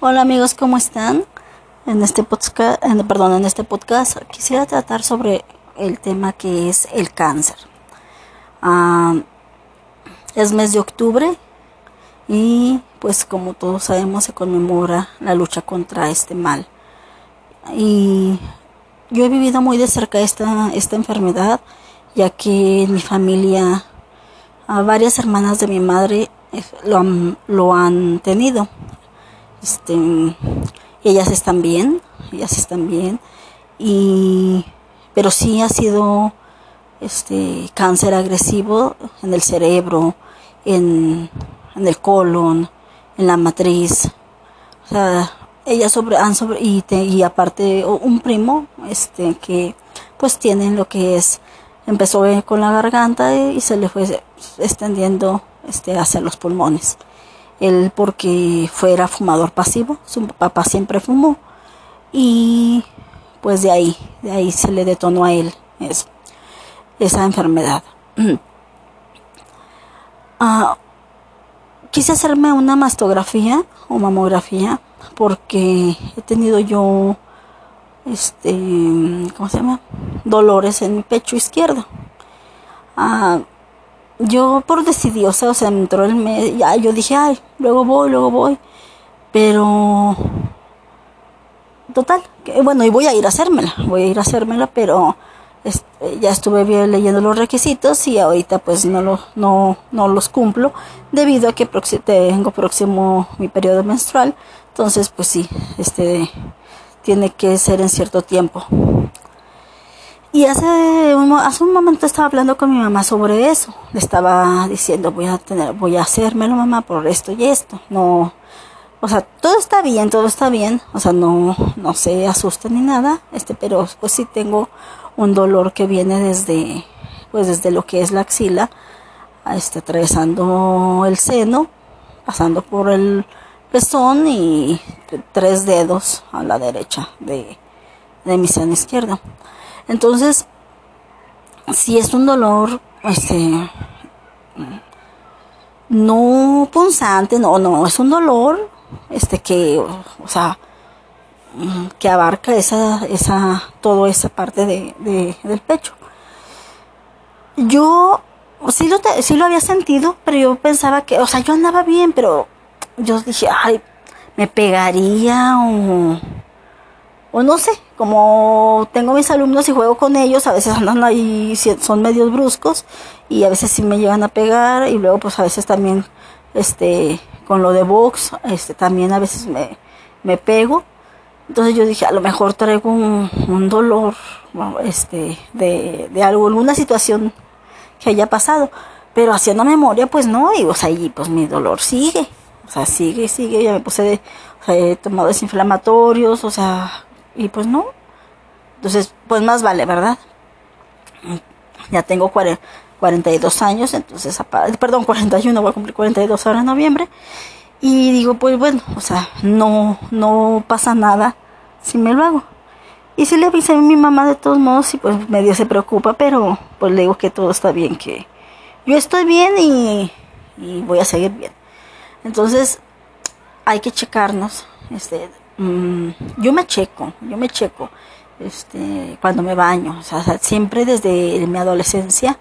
Hola amigos, ¿cómo están? En este podcast, perdón, en este podcast quisiera tratar sobre el tema que es el cáncer. Ah, es mes de octubre y pues como todos sabemos se conmemora la lucha contra este mal. Y yo he vivido muy de cerca esta, esta enfermedad, ya que en mi familia a varias hermanas de mi madre eh, lo han, lo han tenido. Este, ellas están bien, ellas están bien. Y, pero sí ha sido este cáncer agresivo en el cerebro, en, en el colon, en la matriz. O sea, ellas sobre, han sobre, y, y aparte un primo este que pues tienen lo que es empezó con la garganta y se le fue extendiendo este, hacia los pulmones. Él porque fuera fumador pasivo, su papá siempre fumó y pues de ahí, de ahí se le detonó a él esa enfermedad. Ah, quise hacerme una mastografía o mamografía porque he tenido yo este, ¿cómo se llama? Dolores en mi pecho izquierdo. Ah, yo por decidiosa, o sea, me entró el mes, ya yo dije, ay, luego voy, luego voy, pero total, que, bueno, y voy a ir a hacérmela, voy a ir a hacérmela, pero este, ya estuve bien leyendo los requisitos y ahorita pues no, lo, no, no los cumplo debido a que tengo próximo mi periodo menstrual, entonces pues sí, este tiene que ser en cierto tiempo. Y hace un, hace un momento estaba hablando con mi mamá sobre eso. Le estaba diciendo, voy a tener, voy a hacérmelo mamá por esto y esto. No, o sea, todo está bien, todo está bien. O sea, no, no se asusta ni nada. Este, pero pues sí tengo un dolor que viene desde, pues desde lo que es la axila, este, atravesando el seno, pasando por el pezón y tres dedos a la derecha de, mi seno izquierdo. Entonces, si es un dolor, este, no punzante, no, no, es un dolor, este, que, o sea, que abarca esa, esa, toda esa parte de, del pecho. Yo sí lo, sí lo había sentido, pero yo pensaba que, o sea, yo andaba bien, pero yo dije, ay, me pegaría o, o no sé, como tengo mis alumnos y juego con ellos, a veces andan ahí, son medios bruscos y a veces sí me llegan a pegar y luego pues a veces también, este, con lo de box, este, también a veces me, me pego. Entonces yo dije, a lo mejor traigo un, un dolor, este, de, de algo, alguna situación que haya pasado. Pero haciendo memoria, pues no, y o sea, y pues mi dolor sigue. O sea, sigue, sigue, ya me puse, de, o sea, he tomado desinflamatorios, o sea, y pues no. Entonces, pues más vale, ¿verdad? Ya tengo 42 años, entonces, perdón, 41, voy a cumplir 42 ahora en noviembre. Y digo, pues bueno, o sea, no, no pasa nada si me lo hago. Y si le avisé a mi mamá de todos modos, y pues medio se preocupa, pero pues le digo que todo está bien, que yo estoy bien y, y voy a seguir bien. Entonces, hay que checarnos. Este, mm, yo me checo, yo me checo este, cuando me baño. O sea, siempre desde mi adolescencia,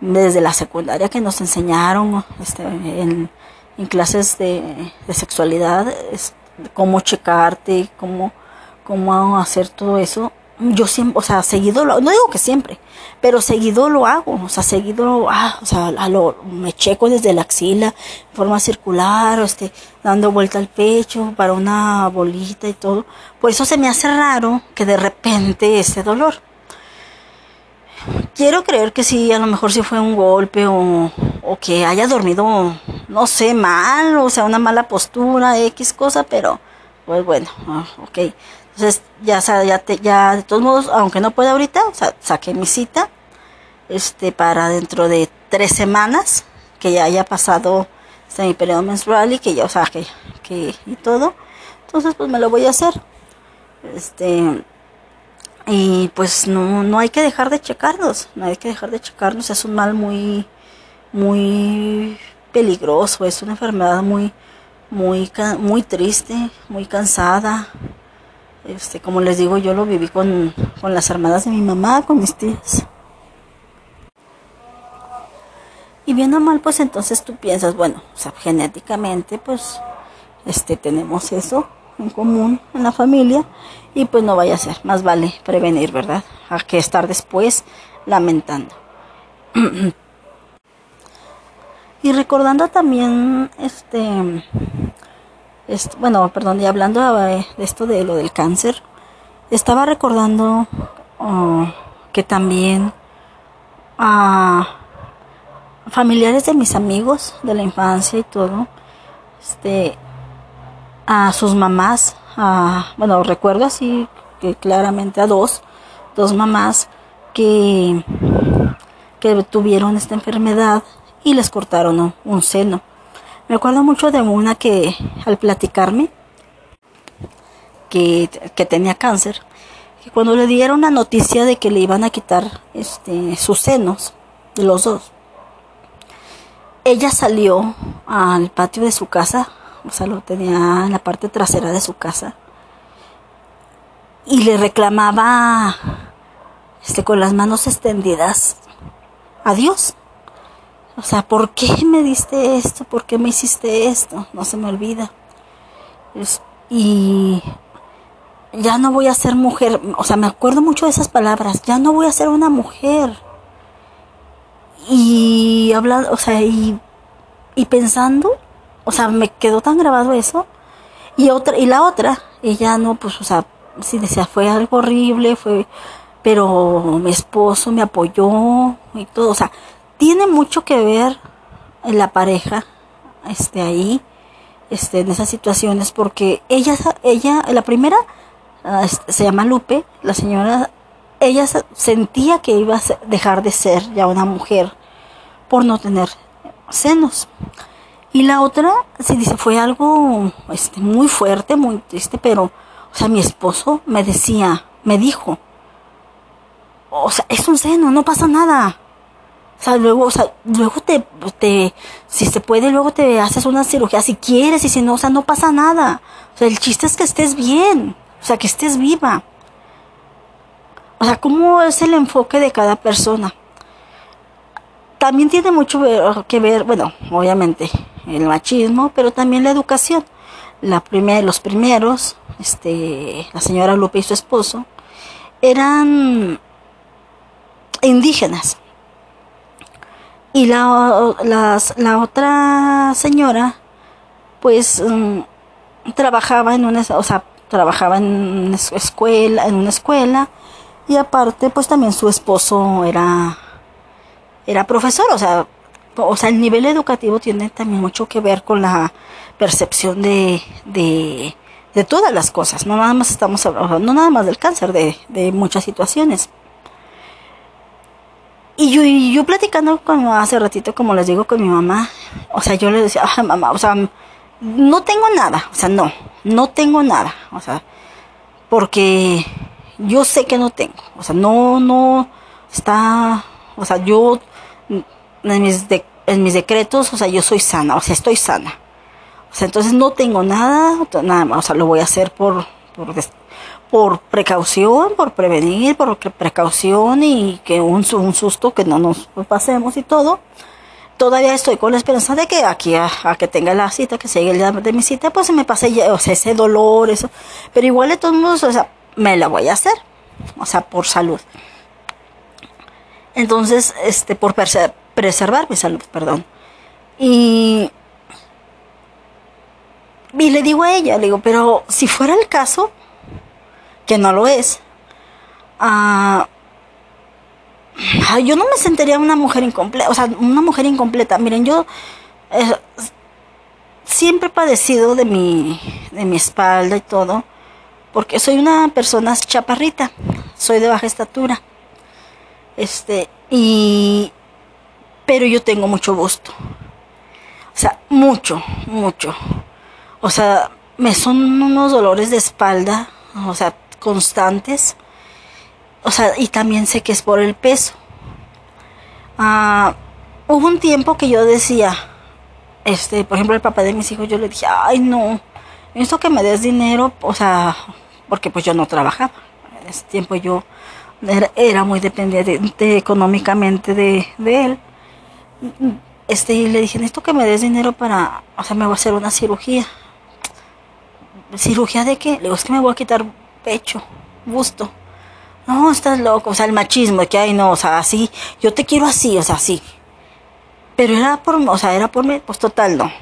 desde la secundaria que nos enseñaron este, en, clases de, sexualidad, cómo checarte, cómo, cómo hacer todo eso yo siempre, o sea, seguido lo, no digo que siempre, pero seguido lo hago, o sea, seguido, ah, o sea, lo, me checo desde la axila, en forma circular, o este, dando vuelta al pecho para una bolita y todo. Por eso se me hace raro que de repente ese dolor. Quiero creer que sí, a lo mejor sí fue un golpe o, o que haya dormido, no sé, mal, o sea, una mala postura, X cosa, pero, pues bueno, ah, ok. Entonces, ya, ya, ya de todos modos, aunque no pueda ahorita, saqué mi cita este, para dentro de tres semanas, que ya haya pasado este, mi periodo menstrual y que ya, o sea, que, que, y todo. Entonces, pues me lo voy a hacer. Este, y pues no, no hay que dejar de checarnos, no hay que dejar de checarnos, es un mal muy, muy peligroso, es una enfermedad muy, muy, muy triste, muy cansada. Este, como les digo, yo lo viví con, con las hermanas de mi mamá, con mis tías. Y viendo mal, pues entonces tú piensas, bueno, o genéticamente, pues, este, tenemos eso en común en la familia y pues no vaya a ser, más vale prevenir, ¿verdad? A que estar después lamentando. y recordando también, este, bueno, perdón, y hablando de esto de lo del cáncer, estaba recordando oh, que también a familiares de mis amigos de la infancia y todo, este, a sus mamás, a, bueno, recuerdo así que claramente a dos, dos mamás que, que tuvieron esta enfermedad y les cortaron un seno. Me acuerdo mucho de una que al platicarme que, que tenía cáncer, que cuando le dieron la noticia de que le iban a quitar este, sus senos, de los dos, ella salió al patio de su casa, o sea, lo tenía en la parte trasera de su casa, y le reclamaba este, con las manos extendidas a Dios. O sea, ¿por qué me diste esto? ¿Por qué me hiciste esto? No se me olvida. y ya no voy a ser mujer. O sea, me acuerdo mucho de esas palabras. Ya no voy a ser una mujer. Y hablando, o sea, y, y pensando, o sea, me quedó tan grabado eso. Y otra, y la otra, ella no, pues, o sea, sí decía, fue algo horrible, fue, pero mi esposo me apoyó y todo, o sea, tiene mucho que ver la pareja, este, ahí, este, en esas situaciones, porque ella, ella, la primera, ah, se llama Lupe, la señora, ella sentía que iba a dejar de ser ya una mujer por no tener senos. Y la otra, se dice, fue algo este, muy fuerte, muy triste, pero, o sea, mi esposo me decía, me dijo, o sea, es un seno, no pasa nada. O sea, luego, o sea, luego te, te, si se puede, luego te haces una cirugía si quieres y si no, o sea, no pasa nada. O sea, el chiste es que estés bien, o sea, que estés viva. O sea, ¿cómo es el enfoque de cada persona? También tiene mucho que ver, bueno, obviamente, el machismo, pero también la educación. La primer, los primeros, este, la señora Lupe y su esposo, eran indígenas. Y la, la otra señora, pues, mm, trabajaba en una, o sea, trabajaba en una escuela, en una escuela, y aparte, pues también su esposo era era profesor, o sea, o sea, el nivel educativo tiene también mucho que ver con la percepción de, de, de todas las cosas, no nada más estamos hablando, no nada más del cáncer, de, de muchas situaciones. Y yo, y yo platicando con hace ratito, como les digo, con mi mamá, o sea, yo le decía, ah, mamá, o sea, no tengo nada, o sea, no, no tengo nada, o sea, porque yo sé que no tengo, o sea, no, no, está, o sea, yo en mis, en mis decretos, o sea, yo soy sana, o sea, estoy sana. O sea, entonces no tengo nada, nada más, o sea, lo voy a hacer por, por, por precaución, por prevenir, por precaución y que un, susto que no nos pasemos y todo. Todavía estoy con la esperanza de que aquí a, que tenga la cita, que llegue el día de mi cita, pues se me pase sea, ese dolor, eso. Pero igual de todos modos, o sea, me la voy a hacer, o sea, por salud. Entonces, este, por preservar mi salud, perdón. Y, y le digo a ella, le digo, pero si fuera el caso, que no lo es, uh, yo no me sentiría una mujer incompleta, o sea, una mujer incompleta. Miren, yo eh, siempre he padecido de mi, de mi espalda y todo, porque soy una persona chaparrita, soy de baja estatura. Este, y, pero yo tengo mucho gusto. O sea, mucho, mucho. O sea, me son unos dolores de espalda, o sea, constantes. O sea, y también sé que es por el peso. Ah, hubo un tiempo que yo decía, este, por ejemplo, el papá de mis hijos, yo le dije, ay, no, esto que me des dinero, o sea, porque pues yo no trabajaba. En ese tiempo yo era, muy dependiente económicamente de, él. Este, y le dije, esto que me des dinero para, o sea, me voy a hacer una cirugía. ¿Cirugía de qué? Le digo, es que me voy a quitar pecho, busto. No, estás loco, o sea, el machismo, que hay, no, o sea, así, yo te quiero así, o sea, así. Pero era por, o sea, era por mí, pues total, no.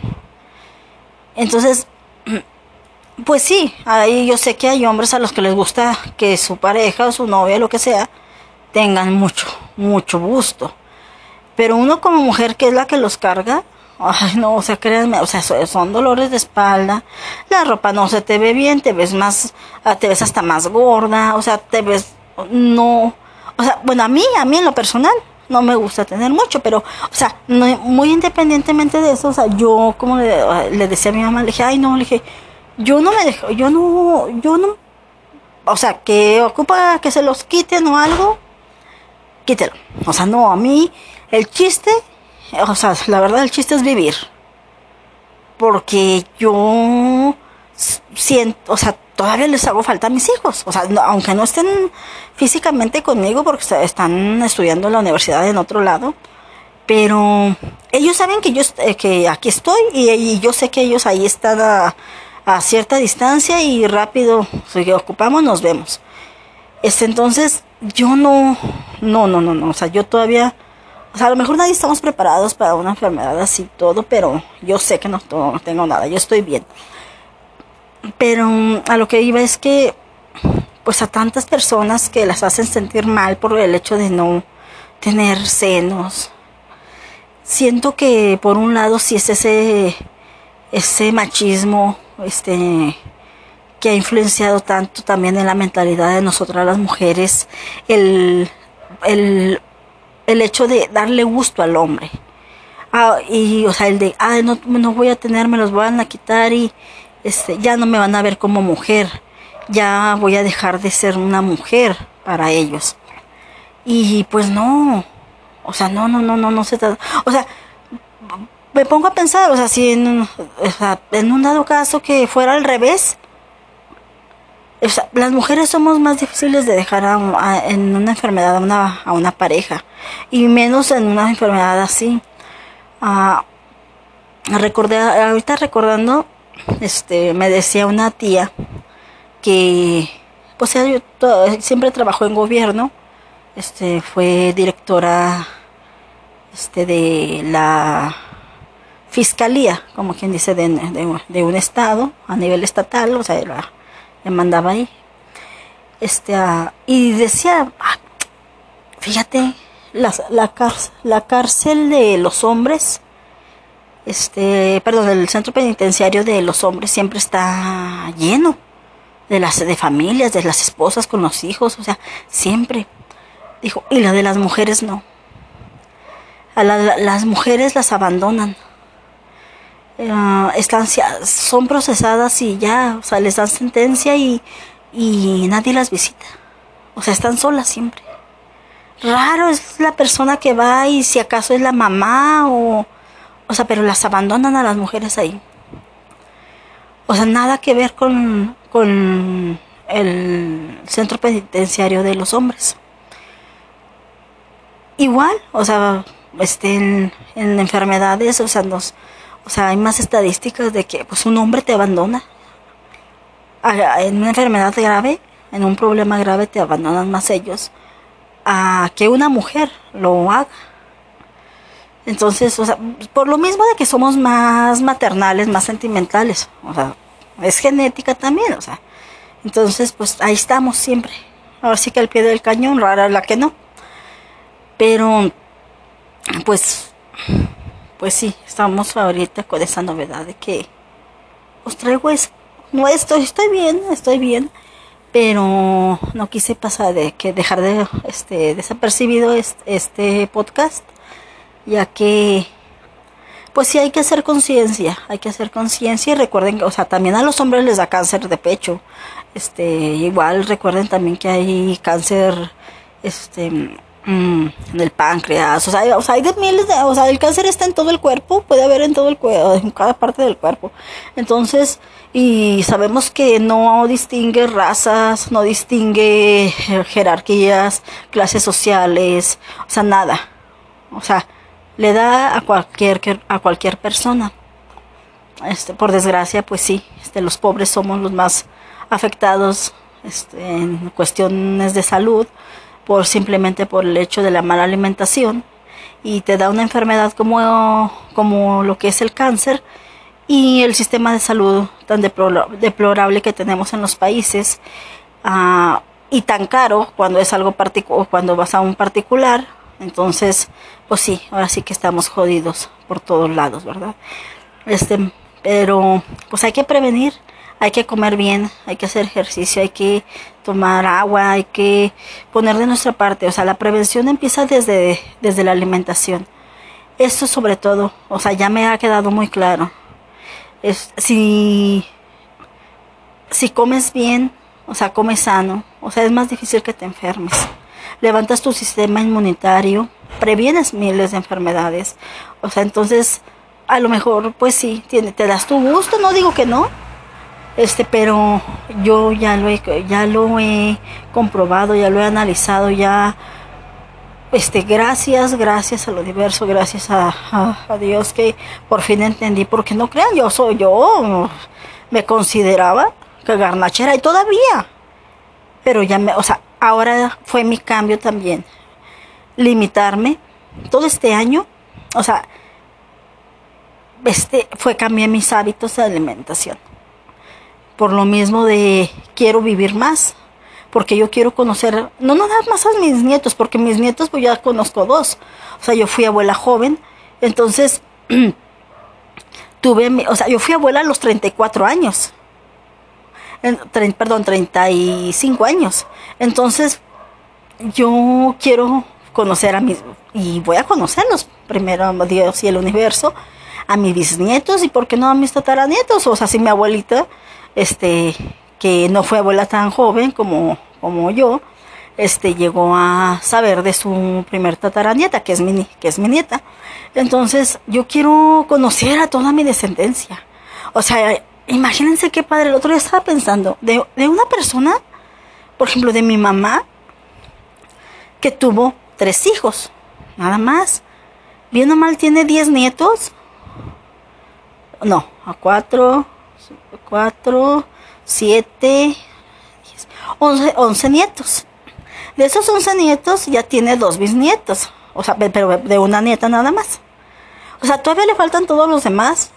Entonces, pues sí, ahí yo sé que hay hombres a los que les gusta que su pareja o su novia, lo que sea, tengan mucho, mucho gusto. Pero uno como mujer que es la que los carga, ay no, o sea, créanme, o sea, son dolores de espalda, la ropa no se te ve bien, te ves más, ah, te ves hasta más gorda, o sea, te ves, no, o sea, bueno, a mí, a mí en lo personal, no me gusta tener mucho, pero, o sea, muy independientemente de eso, o sea, yo como le, le decía a mi mamá, le dije, ay no, le dije, yo no me dejo, yo no, yo no, o sea, que ocupa que se los quiten o algo, quítelo. O sea, no, a mí el chiste, o sea, la verdad el chiste es vivir. Porque yo siento, o sea, todavía les hago falta a mis hijos. O sea, aunque no estén físicamente conmigo porque están estudiando en la universidad en otro lado, pero ellos saben que yo eh, que aquí estoy y, yo sé que ellos ahí están a, a cierta distancia y rápido, si ocupamos, nos vemos. Este, entonces, yo no, no, no, no, no, o sea, yo todavía, o sea, a lo mejor nadie estamos preparados para una enfermedad así todo, pero yo sé que no, tengo nada, yo estoy bien. Pero a lo que iba es que, pues a tantas personas que las hacen sentir mal por el hecho de no tener senos, siento que por un lado si es ese, ese machismo este, que ha influenciado tanto también en la mentalidad de nosotras las mujeres, el, el, el hecho de darle gusto al hombre. Ah, y, o sea, el de, ah, no, no voy a tener, me los van a quitar y este, ya no me van a ver como mujer, ya voy a dejar de ser una mujer para ellos. Y pues no, o sea, no, no, no, no, no se trata, o sea, me pongo a pensar, o sea, si en, en un dado caso que fuera al revés, las mujeres somos más difíciles de dejar en una enfermedad a una, a una, pareja y menos en una enfermedad así. Uh, recordé, ahorita recordando, este, me decía una tía que, pues ella siempre trabajó en gobierno, este, fue directora, este, de la fiscalía, como quien dice, de, de, un estado a nivel estatal, o sea, le mandaba ahí. Este, y decía, ah, fíjate, la, la, cárcel, la cárcel de los hombres, este, perdón, el centro penitenciario de los hombres siempre está lleno de las de familias, de las esposas con los hijos, o sea, siempre. Dijo, y la de las mujeres no. A las mujeres las abandonan uh, están, son procesadas y ya, o sea, les dan sentencia y, y nadie las visita. O sea, están solas siempre. Raro es la persona que va y si acaso es la mamá o... O sea, pero las abandonan a las mujeres ahí. O sea, nada que ver con, con el centro penitenciario de los hombres. Igual, o sea, este, en, en enfermedades, o sea, nos, o sea, hay más estadísticas de que pues un hombre te abandona. En una enfermedad grave, en un problema grave te abandonan más ellos a que una mujer lo haga. Entonces, o sea, por lo mismo de que somos más maternales, más sentimentales, o sea, es genética también, o sea. Entonces, pues ahí estamos siempre. Ahora sí que al pie del cañón, rara la que no. Pero, pues, pues sí, estamos ahorita con esa novedad de que os traigo eso. No estoy, estoy bien, estoy bien, pero no quise pasar de que dejar de este desapercibido este, este podcast, ya que pues sí hay que hacer conciencia, hay que hacer conciencia y recuerden que, o sea, también a los hombres les da cáncer de pecho. Este, igual recuerden también que hay cáncer este mm, en el páncreas, o sea, o sea, hay de miles de, o sea, el cáncer está en todo el cuerpo, puede haber en todo el cuerpo, en cada parte del cuerpo. Entonces, y sabemos que no distingue razas, no distingue jerarquías, clases sociales, o sea, nada. O sea, le da a cualquier a cualquier persona. Este, por desgracia, pues sí, este, los pobres somos los más afectados este, en cuestiones de salud por simplemente por el hecho de la mala alimentación y te da una enfermedad como, como lo que es el cáncer y el sistema de salud tan deplorable que tenemos en los países uh, y tan caro cuando es algo particular cuando vas a un particular entonces pues sí ahora sí que estamos jodidos por todos lados verdad este pero pues hay que prevenir hay que comer bien, hay que hacer ejercicio, hay que tomar agua, hay que poner de nuestra parte. O sea, la prevención empieza desde, desde la alimentación. Esto sobre todo, o sea, ya me ha quedado muy claro. Es, si, si comes bien, o sea, comes sano, o sea, es más difícil que te enfermes. Levantas tu sistema inmunitario, previenes miles de enfermedades. O sea, entonces, a lo mejor, pues sí, te das tu gusto, no digo que no, este pero yo ya lo he ya lo he comprobado ya lo he analizado ya este gracias gracias al universo gracias a, a, Dios que por fin entendí porque no crean yo soy yo me consideraba que garnachera y todavía pero ya me o sea ahora fue mi cambio también limitarme todo este año o sea este fue cambiar mis hábitos de alimentación por lo mismo de quiero vivir más, porque yo quiero conocer, no nada más a mis nietos, porque mis nietos pues ya conozco dos, o sea, yo fui abuela joven, entonces tuve, o sea, yo fui abuela a los 34 años, en, perdón, 35 años, entonces yo quiero conocer a mis, y voy a conocerlos, primero Dios y el universo, a mis bisnietos y por qué no a mis tataranietos, o sea, si mi abuelita este, que no fue abuela tan joven como, como yo, este, llegó a saber de su primer tataranieta, que es mi, que es mi nieta. Entonces, yo quiero conocer a toda mi descendencia. O sea, imagínense qué padre. El otro día estaba pensando de, de una persona, por ejemplo, de mi mamá, que tuvo tres hijos, nada más. Bien o mal tiene diez nietos. No, a cuatro, 4, 7, 11, 11 nietos. De esos 11 nietos ya tiene dos bisnietos, o sea, pero de una nieta nada más. O sea, todavía le faltan todos los demás.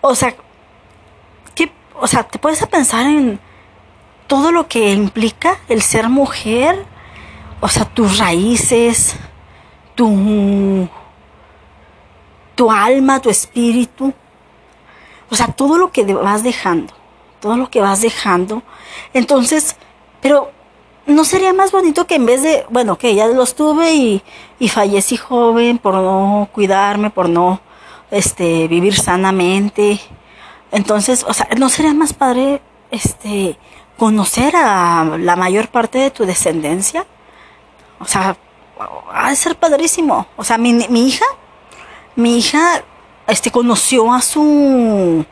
O sea, ¿qué, o sea, te puedes pensar en todo lo que implica el ser mujer, o sea, tus raíces, tu, tu alma, tu espíritu, o sea, todo lo que vas dejando, todo lo que vas dejando. Entonces, pero ¿no sería más bonito que en vez de, bueno, que ya los tuve y, y fallecí joven por no cuidarme, por no este, vivir sanamente? Entonces, o sea, ¿no sería más padre este, conocer a la mayor parte de tu descendencia? O sea, ha de ser padrísimo. O sea, mi, mi hija, mi hija este conoció a su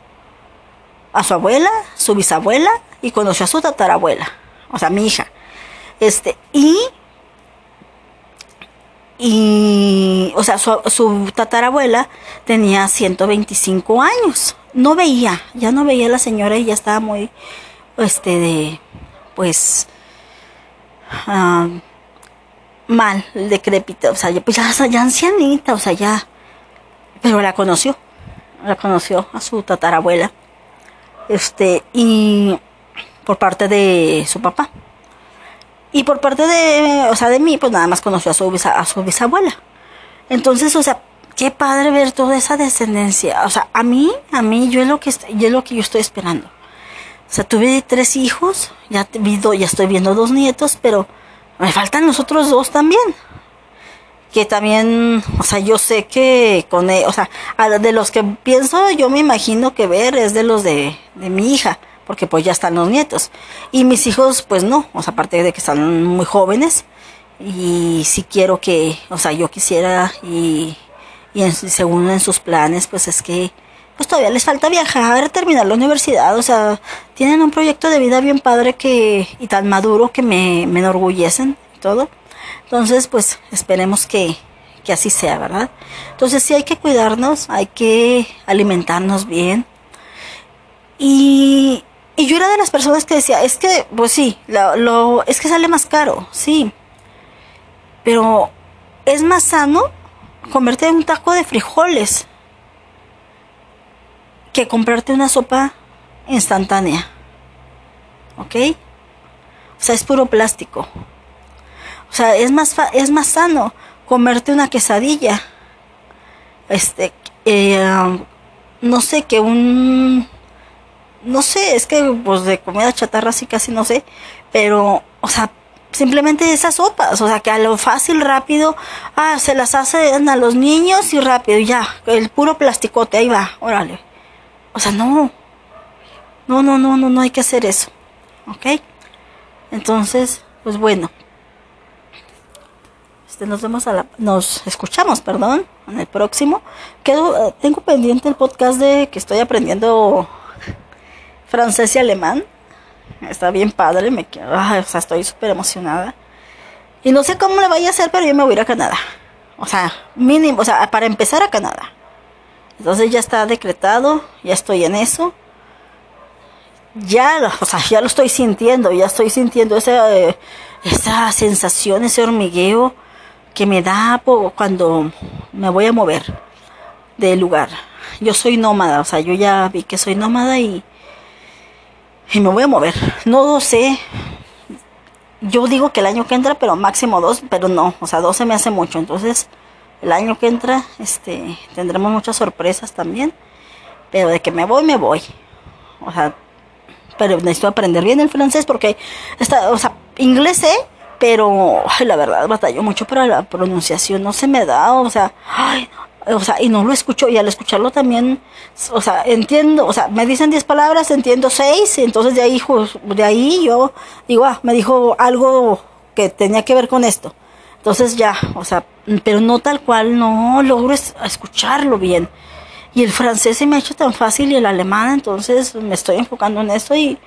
a su abuela, su bisabuela y conoció a su tatarabuela, o sea, mi hija. Este, y y o sea, su, su tatarabuela tenía 125 años. No veía, ya no veía a la señora y ya estaba muy este de pues uh, mal, decrépita, o sea, pues ya, ya ancianita, o sea, ya pero la conoció, la conoció a su tatarabuela, este, y por parte de su papá. Y por parte de, o sea, de mí, pues nada más conoció a su, a su bisabuela. Entonces, o sea, qué padre ver toda esa descendencia. O sea, a mí, a mí, yo es lo que, yo es lo que yo estoy esperando. O sea, tuve tres hijos, ya, ya estoy viendo dos nietos, pero me faltan los otros dos también que también, o sea, yo sé que con, e, o sea, de los que pienso, yo me imagino que ver es de los de, de mi hija, porque pues ya están los nietos. Y mis hijos, pues no, o sea, aparte de que están muy jóvenes, y si quiero que, o sea, yo quisiera y, y en, según en sus planes, pues es que pues todavía les falta viajar, terminar la universidad, o sea, tienen un proyecto de vida bien padre que y tan maduro que me, me enorgullecen todo. Entonces, pues esperemos que, que así sea, ¿verdad? Entonces sí hay que cuidarnos, hay que alimentarnos bien. Y, y yo era de las personas que decía, es que, pues sí, lo, es que sale más caro, sí. Pero es más sano comerte un taco de frijoles que comprarte una sopa instantánea. ¿Ok? O sea, es puro plástico. O sea, es más, es más sano comerte una quesadilla. Este, eh, no sé, que un... No sé, es que pues de comida chatarra sí casi no sé. Pero, o sea, simplemente esas sopas, o sea, que a lo fácil, rápido, ah, se las hacen a los niños y rápido, ya, el puro plasticote, ahí va, órale. O sea, no. No, no, no, no, no hay que hacer eso. ¿Ok? Entonces, pues bueno. Este, nos vemos a la, nos escuchamos, perdón, en el próximo. Quedo, eh, tengo pendiente el podcast de que estoy aprendiendo francés y alemán. Está bien padre, me o sea, estoy súper emocionada. Y no sé cómo le vaya a hacer, pero yo me voy a ir a Canadá. O sea, mínimo, o sea, para empezar a Canadá. Entonces ya está decretado, ya estoy en eso. Ya, o sea, ya lo estoy sintiendo, ya estoy sintiendo esa, eh, esa sensación, ese hormigueo que me da cuando me voy a mover del lugar. Yo soy nómada, o sea, yo ya vi que soy nómada y, y me voy a mover. No lo sé. Yo digo que el año que entra, pero máximo dos, pero no, o sea, dos se me hace mucho. Entonces, el año que entra este, tendremos muchas sorpresas también. Pero de que me voy, me voy. O sea, pero necesito aprender bien el francés porque, está, o sea, inglés sé, pero la verdad batallo mucho para la pronunciación, no se me da, o sea, o sea, y no lo escucho, y al escucharlo también, o sea, entiendo, o sea, me dicen 10 palabras, entiendo 6, y entonces de ahí, de ahí yo digo, ah, me dijo algo que tenía que ver con esto. Entonces ya, o sea, pero no tal cual, no logro escucharlo bien. Y el francés se me ha hecho tan fácil y el alemán, entonces me estoy enfocando en eso y,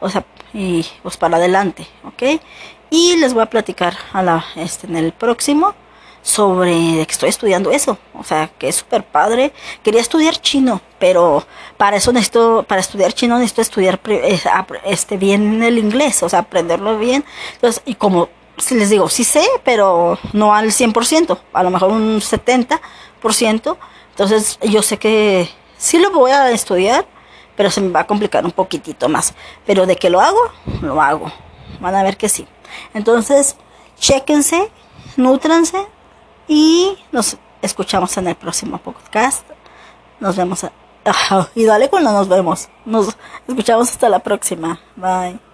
o sea, y pues para adelante, ¿ok? Y les voy a platicar a la, este, en el próximo sobre que estoy estudiando eso, o sea, que es súper padre. Quería estudiar chino, pero para eso necesito, para estudiar chino necesito estudiar eh, este bien el inglés, o sea, aprenderlo bien. Entonces, y como les digo, sí sé, pero no al 100%, a lo mejor un 70%. Entonces yo sé que sí lo voy a estudiar, pero se me va a complicar un poquitito más. Pero de que lo hago, lo hago. Van a ver que sí. Entonces, chequense, nutranse y nos escuchamos en el próximo podcast. Nos vemos. y dale cuando nos vemos. Nos escuchamos hasta la próxima. Bye.